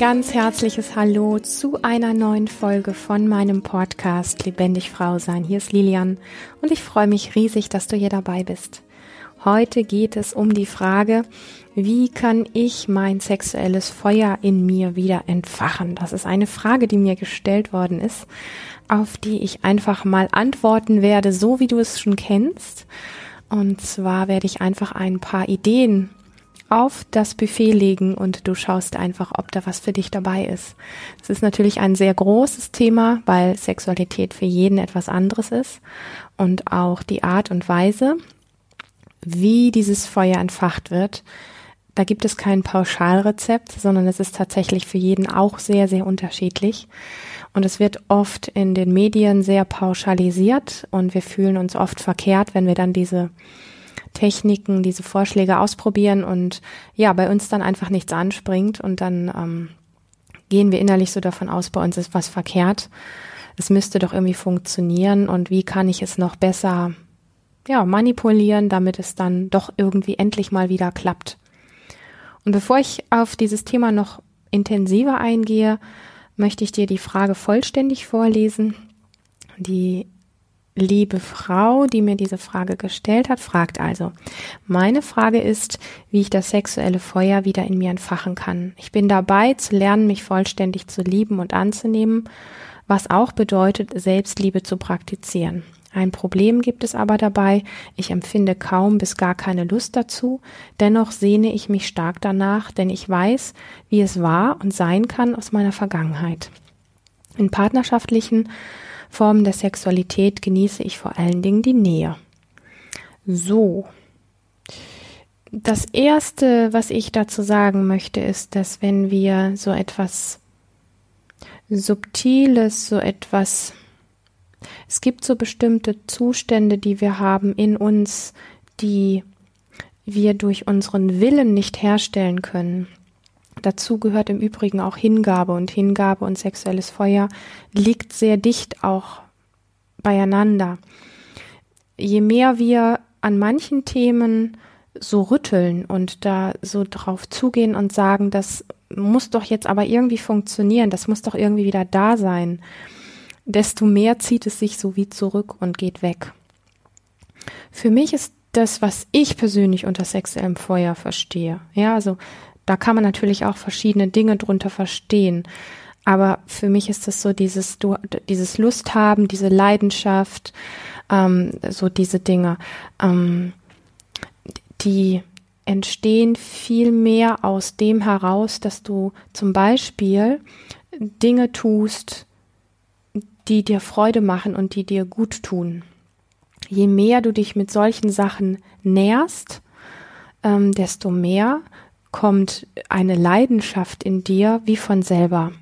ganz herzliches Hallo zu einer neuen Folge von meinem Podcast Lebendig Frau sein. Hier ist Lilian und ich freue mich riesig, dass du hier dabei bist. Heute geht es um die Frage, wie kann ich mein sexuelles Feuer in mir wieder entfachen? Das ist eine Frage, die mir gestellt worden ist, auf die ich einfach mal antworten werde, so wie du es schon kennst. Und zwar werde ich einfach ein paar Ideen auf das Buffet legen und du schaust einfach, ob da was für dich dabei ist. Es ist natürlich ein sehr großes Thema, weil Sexualität für jeden etwas anderes ist und auch die Art und Weise, wie dieses Feuer entfacht wird. Da gibt es kein Pauschalrezept, sondern es ist tatsächlich für jeden auch sehr, sehr unterschiedlich. Und es wird oft in den Medien sehr pauschalisiert und wir fühlen uns oft verkehrt, wenn wir dann diese Techniken, diese Vorschläge ausprobieren und ja, bei uns dann einfach nichts anspringt und dann ähm, gehen wir innerlich so davon aus, bei uns ist was verkehrt. Es müsste doch irgendwie funktionieren und wie kann ich es noch besser ja, manipulieren, damit es dann doch irgendwie endlich mal wieder klappt. Und bevor ich auf dieses Thema noch intensiver eingehe, möchte ich dir die Frage vollständig vorlesen. Die liebe Frau, die mir diese Frage gestellt hat, fragt also, meine Frage ist, wie ich das sexuelle Feuer wieder in mir entfachen kann. Ich bin dabei zu lernen, mich vollständig zu lieben und anzunehmen, was auch bedeutet, Selbstliebe zu praktizieren. Ein Problem gibt es aber dabei, ich empfinde kaum bis gar keine Lust dazu, dennoch sehne ich mich stark danach, denn ich weiß, wie es war und sein kann aus meiner Vergangenheit. In partnerschaftlichen Formen der Sexualität genieße ich vor allen Dingen die Nähe. So. Das erste, was ich dazu sagen möchte, ist, dass wenn wir so etwas Subtiles, so etwas, es gibt so bestimmte Zustände, die wir haben in uns, die wir durch unseren Willen nicht herstellen können. Dazu gehört im Übrigen auch Hingabe und Hingabe und sexuelles Feuer liegt sehr dicht auch beieinander. Je mehr wir an manchen Themen so rütteln und da so drauf zugehen und sagen, das muss doch jetzt aber irgendwie funktionieren, das muss doch irgendwie wieder da sein, desto mehr zieht es sich so wie zurück und geht weg. Für mich ist das, was ich persönlich unter sexuellem Feuer verstehe. Ja, also da kann man natürlich auch verschiedene Dinge drunter verstehen. Aber für mich ist das so dieses, dieses Lust haben, diese Leidenschaft, ähm, so diese Dinge, ähm, die entstehen viel mehr aus dem heraus, dass du zum Beispiel Dinge tust, die dir Freude machen und die dir gut tun. Je mehr du dich mit solchen Sachen nährst, ähm, desto mehr kommt eine Leidenschaft in dir wie von selber,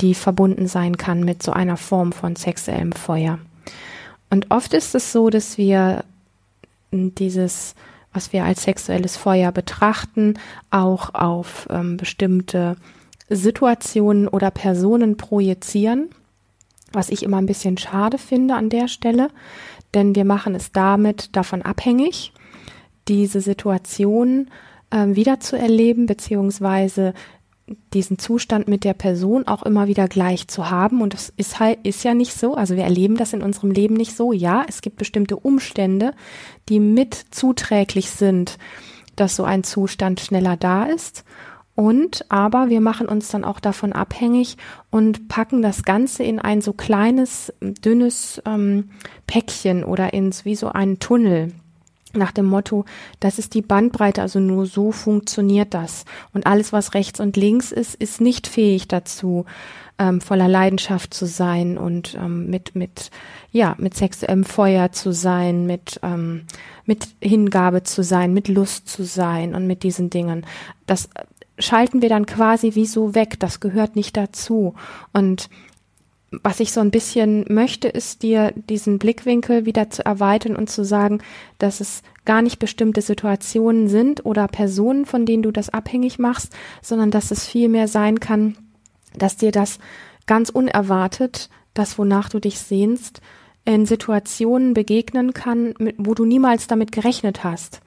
die verbunden sein kann mit so einer Form von sexuellem Feuer. Und oft ist es so, dass wir dieses, was wir als sexuelles Feuer betrachten, auch auf ähm, bestimmte Situationen oder Personen projizieren, was ich immer ein bisschen schade finde an der Stelle, denn wir machen es damit davon abhängig, diese Situation äh, wieder zu erleben, beziehungsweise diesen Zustand mit der Person auch immer wieder gleich zu haben. Und das ist halt, ist ja nicht so. Also wir erleben das in unserem Leben nicht so. Ja, es gibt bestimmte Umstände, die mit zuträglich sind, dass so ein Zustand schneller da ist. Und aber wir machen uns dann auch davon abhängig und packen das Ganze in ein so kleines, dünnes ähm, Päckchen oder ins wie so einen Tunnel nach dem Motto, das ist die Bandbreite, also nur so funktioniert das. Und alles, was rechts und links ist, ist nicht fähig dazu, ähm, voller Leidenschaft zu sein und ähm, mit, mit, ja, mit sexuellem Feuer zu sein, mit, ähm, mit Hingabe zu sein, mit Lust zu sein und mit diesen Dingen. Das schalten wir dann quasi wie so weg. Das gehört nicht dazu. Und was ich so ein bisschen möchte, ist dir diesen Blickwinkel wieder zu erweitern und zu sagen, dass es gar nicht bestimmte Situationen sind oder Personen, von denen du das abhängig machst, sondern dass es vielmehr sein kann, dass dir das ganz unerwartet, das wonach du dich sehnst, in Situationen begegnen kann, wo du niemals damit gerechnet hast.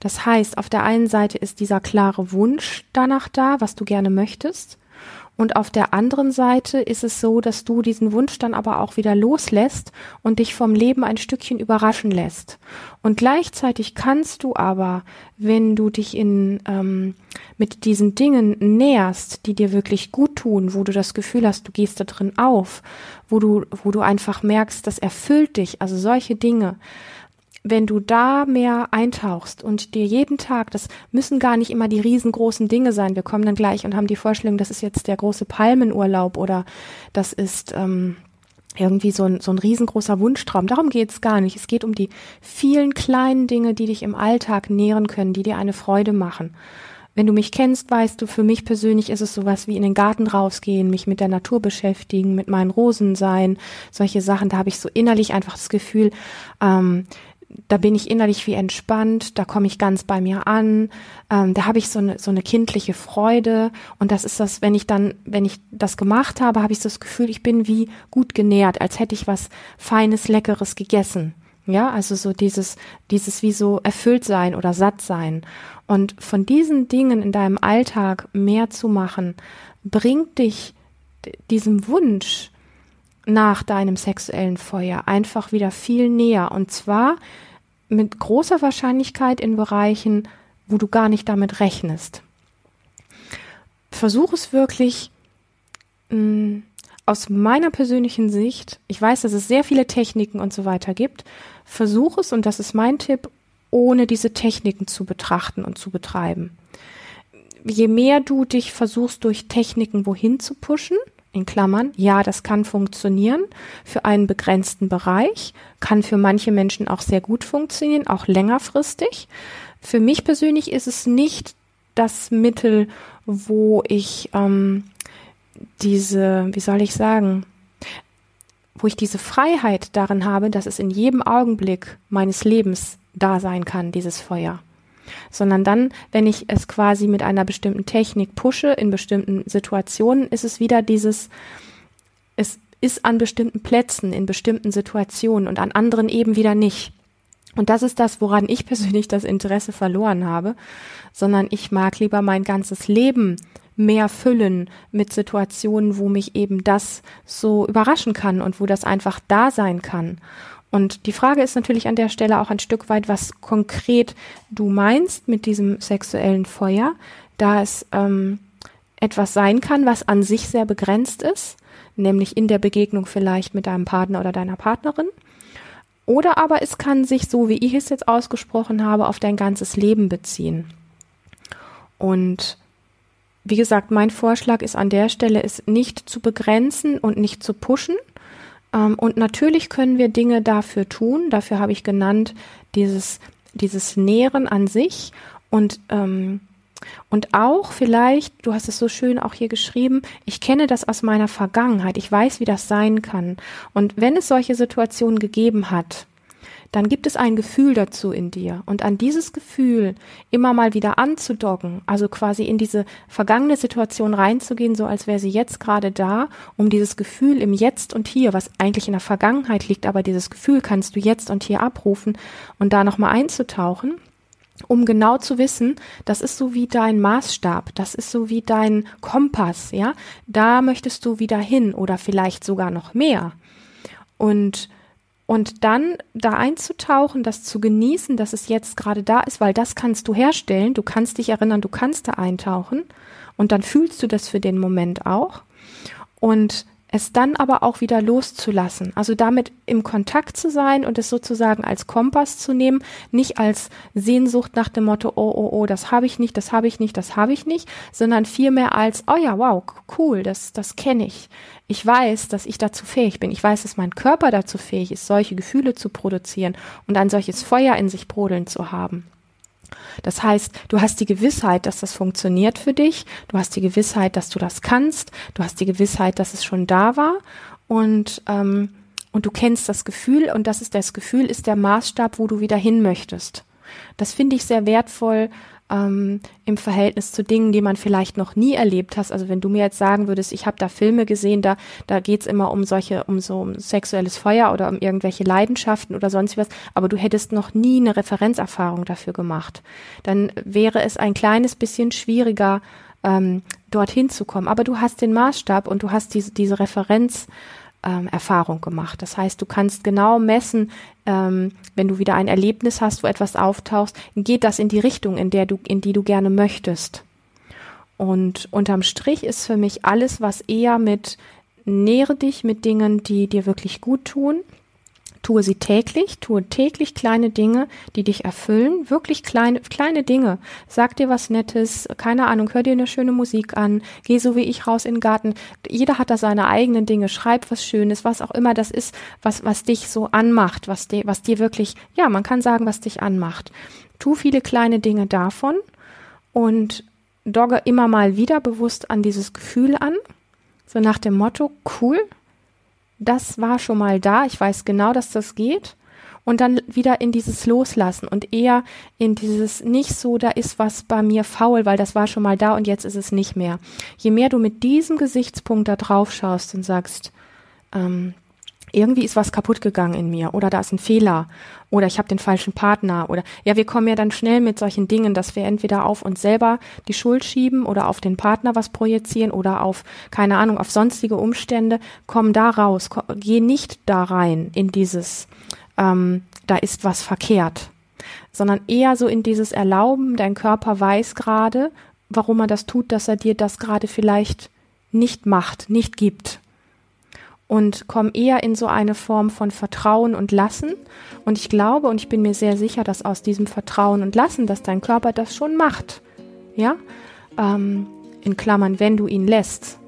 Das heißt, auf der einen Seite ist dieser klare Wunsch danach da, was du gerne möchtest, Und auf der anderen Seite ist es so, dass du diesen Wunsch dann aber auch wieder loslässt und dich vom Leben ein Stückchen überraschen lässt. Und gleichzeitig kannst du aber, wenn du dich in, ähm, mit diesen Dingen näherst, die dir wirklich gut tun, wo du das Gefühl hast, du gehst da drin auf, wo du, wo du einfach merkst, das erfüllt dich, also solche Dinge, wenn du da mehr eintauchst und dir jeden Tag, das müssen gar nicht immer die riesengroßen Dinge sein, wir kommen dann gleich und haben die Vorstellung, das ist jetzt der große Palmenurlaub oder das ist ähm, irgendwie so ein, so ein riesengroßer Wunschtraum. Darum geht's gar nicht. Es geht um die vielen kleinen Dinge, die dich im Alltag nähren können, die dir eine Freude machen. Wenn du mich kennst, weißt du, für mich persönlich ist es sowas wie in den Garten rausgehen, mich mit der Natur beschäftigen, mit meinen Rosen sein, solche Sachen. Da habe ich so innerlich einfach das Gefühl, ähm, da bin ich innerlich wie entspannt, da komme ich ganz bei mir an, ähm, da habe ich so eine, so eine kindliche Freude und das ist das, wenn ich dann, wenn ich das gemacht habe, habe ich so das Gefühl, ich bin wie gut genährt, als hätte ich was Feines, Leckeres gegessen. Ja, also so dieses, dieses wie so erfüllt sein oder satt sein. Und von diesen Dingen in deinem Alltag mehr zu machen, bringt dich diesem Wunsch, nach deinem sexuellen Feuer einfach wieder viel näher. Und zwar mit großer Wahrscheinlichkeit in Bereichen, wo du gar nicht damit rechnest. Versuch es wirklich mh, mm, aus meiner persönlichen Sicht, ich weiß, dass es sehr viele Techniken und so weiter gibt, versuch es, und das ist mein Tipp, ohne diese Techniken zu betrachten und zu betreiben. Je mehr du dich versuchst, durch Techniken wohin zu pushen, in Klammern, ja, das kann funktionieren für einen begrenzten Bereich, kann für manche Menschen auch sehr gut funktionieren, auch längerfristig. Für mich persönlich ist es nicht das Mittel, wo ich ähm, diese, wie soll ich sagen, wo ich diese Freiheit darin habe, dass es in jedem Augenblick meines Lebens da sein kann, dieses Feuer sondern dann, wenn ich es quasi mit einer bestimmten Technik pushe in bestimmten Situationen, ist es wieder dieses, es ist an bestimmten Plätzen, in bestimmten Situationen und an anderen eben wieder nicht. Und das ist das, woran ich persönlich das Interesse verloren habe, sondern ich mag lieber mein ganzes Leben mehr füllen mit Situationen, wo mich eben das so überraschen kann und wo das einfach da sein kann. Und die Frage ist natürlich an der Stelle auch ein Stück weit, was konkret du meinst mit diesem sexuellen Feuer, da es ähm, etwas sein kann, was an sich sehr begrenzt ist, nämlich in der Begegnung vielleicht mit deinem Partner oder deiner Partnerin. Oder aber es kann sich, so wie ich es jetzt ausgesprochen habe, auf dein ganzes Leben beziehen. Und wie gesagt, mein Vorschlag ist an der Stelle, es nicht zu begrenzen und nicht zu pushen, und natürlich können wir Dinge dafür tun. Dafür habe ich genannt dieses, dieses Nähren an sich und, ähm, und auch vielleicht, du hast es so schön auch hier geschrieben, ich kenne das aus meiner Vergangenheit. Ich weiß, wie das sein kann. Und wenn es solche Situationen gegeben hat, dann gibt es ein Gefühl dazu in dir. Und an dieses Gefühl immer mal wieder anzudocken, also quasi in diese vergangene Situation reinzugehen, so als wäre sie jetzt gerade da, um dieses Gefühl im Jetzt und Hier, was eigentlich in der Vergangenheit liegt, aber dieses Gefühl kannst du jetzt und hier abrufen und da nochmal einzutauchen um genau zu wissen, das ist so wie dein Maßstab, das ist so wie dein Kompass, ja, da möchtest du wieder hin oder vielleicht sogar noch mehr. Und und dann da einzutauchen, das zu genießen, dass es jetzt gerade da ist, weil das kannst du herstellen, du kannst dich erinnern, du kannst da eintauchen und dann fühlst du das für den Moment auch. Und es dann aber auch wieder loszulassen. Also damit im Kontakt zu sein und es sozusagen als Kompass zu nehmen, nicht als Sehnsucht nach dem Motto, oh, oh, oh, das habe ich nicht, das habe ich nicht, das habe ich nicht, sondern vielmehr als, oh ja, wow, cool, das, das kenne ich. Ich weiß, dass ich dazu fähig bin. Ich weiß, dass mein Körper dazu fähig ist, solche Gefühle zu produzieren und ein solches Feuer in sich brodeln zu haben. Das heißt, du hast die Gewissheit, dass das funktioniert für dich, du hast die Gewissheit, dass du das kannst, du hast die Gewissheit, dass es schon da war und, ähm, und du kennst das Gefühl und das ist das Gefühl, ist der Maßstab, wo du wieder hin möchtest. Das finde ich sehr wertvoll, ähm, im Verhältnis zu Dingen, die man vielleicht noch nie erlebt hast. Also wenn du mir jetzt sagen würdest, ich habe da Filme gesehen, da, da geht's immer um solche, um so um sexuelles Feuer oder um irgendwelche Leidenschaften oder sonst was, aber du hättest noch nie eine Referenzerfahrung dafür gemacht, dann wäre es ein kleines bisschen schwieriger, ähm, dorthin zu kommen. Aber du hast den Maßstab und du hast diese, diese Referenz. Ähm, Erfahrung gemacht. Das heißt, du kannst genau messen, ähm, wenn du wieder ein Erlebnis hast, wo etwas auftauchst, geht das in die Richtung, in der du, in die du gerne möchtest. Und unterm Strich ist für mich alles, was eher mit nähere dich mit Dingen, die dir wirklich gut tun, Tue sie täglich, tue täglich kleine Dinge, die dich erfüllen, wirklich kleine, kleine Dinge. Sag dir was Nettes, keine Ahnung, hör dir eine schöne Musik an, geh so wie ich raus in den Garten. Jeder hat da seine eigenen Dinge, schreib was Schönes, was auch immer das ist, was, was dich so anmacht, was dir, was dir wirklich, ja, man kann sagen, was dich anmacht. Tu viele kleine Dinge davon und dogge immer mal wieder bewusst an dieses Gefühl an, so nach dem Motto, cool, das war schon mal da, ich weiß genau, dass das geht. Und dann wieder in dieses Loslassen und eher in dieses nicht so, da ist was bei mir faul, weil das war schon mal da und jetzt ist es nicht mehr. Je mehr du mit diesem Gesichtspunkt da drauf schaust und sagst, ähm, irgendwie ist was kaputt gegangen in mir oder da ist ein Fehler oder ich habe den falschen Partner oder ja, wir kommen ja dann schnell mit solchen Dingen, dass wir entweder auf uns selber die Schuld schieben oder auf den Partner was projizieren oder auf keine Ahnung, auf sonstige Umstände, komm da raus, komm, geh nicht da rein in dieses ähm, da ist was verkehrt, sondern eher so in dieses Erlauben, dein Körper weiß gerade, warum er das tut, dass er dir das gerade vielleicht nicht macht, nicht gibt und komme eher in so eine Form von Vertrauen und Lassen. Und ich glaube und ich bin mir sehr sicher, dass aus diesem Vertrauen und Lassen, dass dein Körper das schon macht. Ja, ähm, in Klammern, wenn du ihn lässt.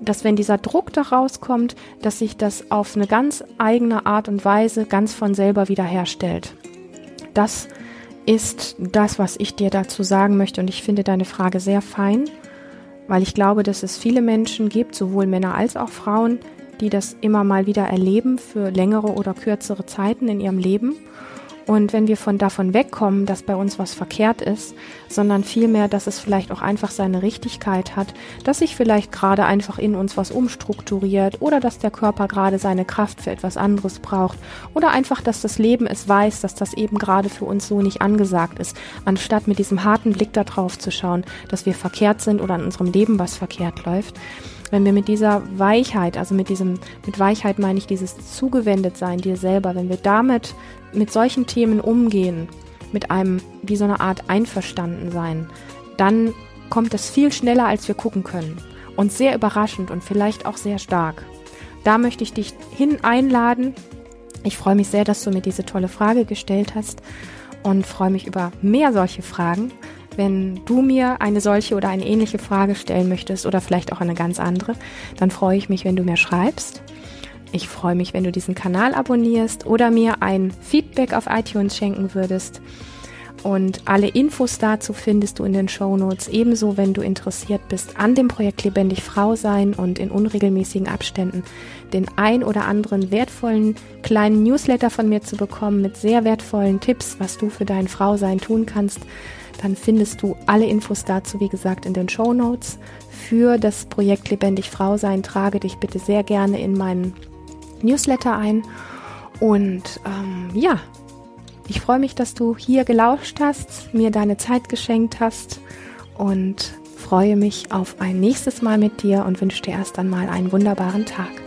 Dass wenn dieser Druck da rauskommt, dass sich das auf eine ganz eigene Art und Weise ganz von selber wiederherstellt. Das ist das, was ich dir dazu sagen möchte. Und ich finde deine Frage sehr fein weil ich glaube, dass es viele Menschen gibt, sowohl Männer als auch Frauen, die das immer mal wieder erleben für längere oder kürzere Zeiten in ihrem Leben und wenn wir von davon wegkommen, dass bei uns was verkehrt ist, sondern vielmehr, dass es vielleicht auch einfach seine Richtigkeit hat, dass sich vielleicht gerade einfach in uns was umstrukturiert oder dass der Körper gerade seine Kraft für etwas anderes braucht oder einfach, dass das Leben es weiß, dass das eben gerade für uns so nicht angesagt ist, anstatt mit diesem harten Blick darauf zu schauen, dass wir verkehrt sind oder in unserem Leben was verkehrt läuft wenn wir mit dieser Weichheit, also mit diesem, mit Weichheit meine ich dieses zugewendet sein dir selber, wenn wir damit mit solchen Themen umgehen, mit einem, wie so eine Art einverstanden sein, dann kommt es viel schneller, als wir gucken können. Und sehr überraschend und vielleicht auch sehr stark. Da möchte ich dich hin einladen. Ich freue mich sehr, dass du mir diese tolle Frage gestellt hast und freue mich über mehr solche Fragen. Wenn du mir eine solche oder eine ähnliche Frage stellen möchtest oder vielleicht auch eine ganz andere, dann freue ich mich, wenn du mir schreibst. Ich freue mich, wenn du diesen Kanal abonnierst oder mir ein Feedback auf iTunes schenken würdest. Und alle Infos dazu findest du in den Show Notes. Ebenso, wenn du interessiert bist an dem Projekt Lebendig Frau sein und in unregelmäßigen Abständen den ein oder anderen wertvollen kleinen Newsletter von mir zu bekommen mit sehr wertvollen Tipps, was du für dein Frausein tun kannst, dann findest du alle Infos dazu, wie gesagt, in den Show Notes. Für das Projekt Lebendig Frau sein trage dich bitte sehr gerne in meinen Newsletter ein. Und ähm, ja, ich freue mich, dass du hier gelauscht hast, mir deine Zeit geschenkt hast und freue mich auf ein nächstes Mal mit dir und wünsche dir erst einmal einen wunderbaren Tag.